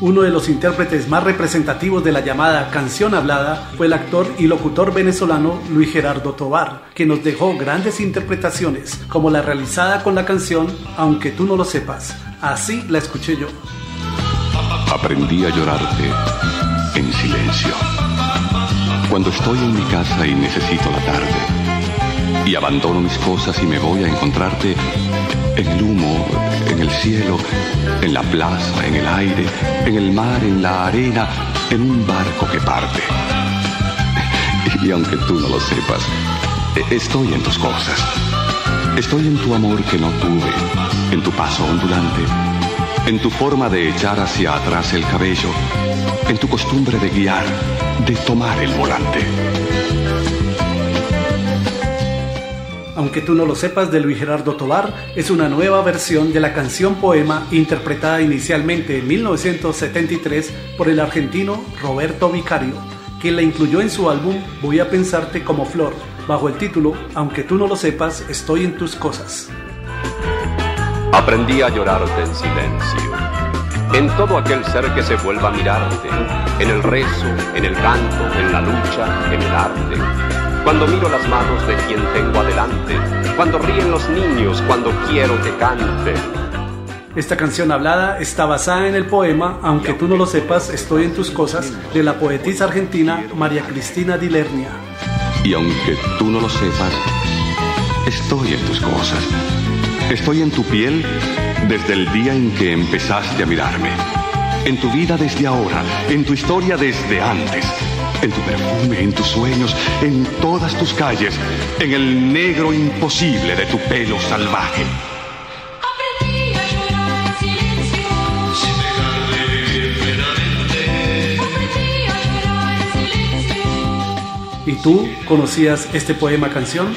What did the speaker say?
Uno de los intérpretes más representativos de la llamada canción hablada fue el actor y locutor venezolano Luis Gerardo Tobar, que nos dejó grandes interpretaciones, como la realizada con la canción Aunque tú no lo sepas. Así la escuché yo. Aprendí a llorarte en silencio. Cuando estoy en mi casa y necesito la tarde, y abandono mis cosas y me voy a encontrarte en el humo, en el cielo, en la plaza, en el aire, en el mar, en la arena, en un barco que parte. Y aunque tú no lo sepas, e-, estoy en tus cosas. Estoy en tu amor que no tuve, en tu paso ondulante, en tu forma de echar hacia atrás el cabello, en tu costumbre de guiar, de tomar el volante. Aunque tú no lo sepas, de Luis Gerardo Tobar, es una nueva versión de la canción poema interpretada inicialmente en 1973 por el argentino Roberto Vicario, quien la incluyó en su álbum Voy a pensarte como flor, bajo el título Aunque tú no lo sepas, estoy en tus cosas. Aprendí a llorarte en silencio, en todo aquel ser que se vuelva a mirarte, en el rezo, en el canto, en la lucha, en el arte cuando miro las manos de quien tengo adelante, cuando ríen los niños, cuando quiero que cante. Esta canción hablada está basada en el poema Aunque tú no lo sepas, estoy en tus cosas de la poetisa argentina María Cristina Dilernia. Y aunque tú no lo sepas, estoy en tus cosas. Estoy en tu piel desde el día en que empezaste a mirarme. En tu vida desde ahora, en tu historia desde antes en tu perfume, en tus sueños, en todas tus calles, en el negro imposible de tu pelo salvaje. ¿Y tú conocías este poema canción?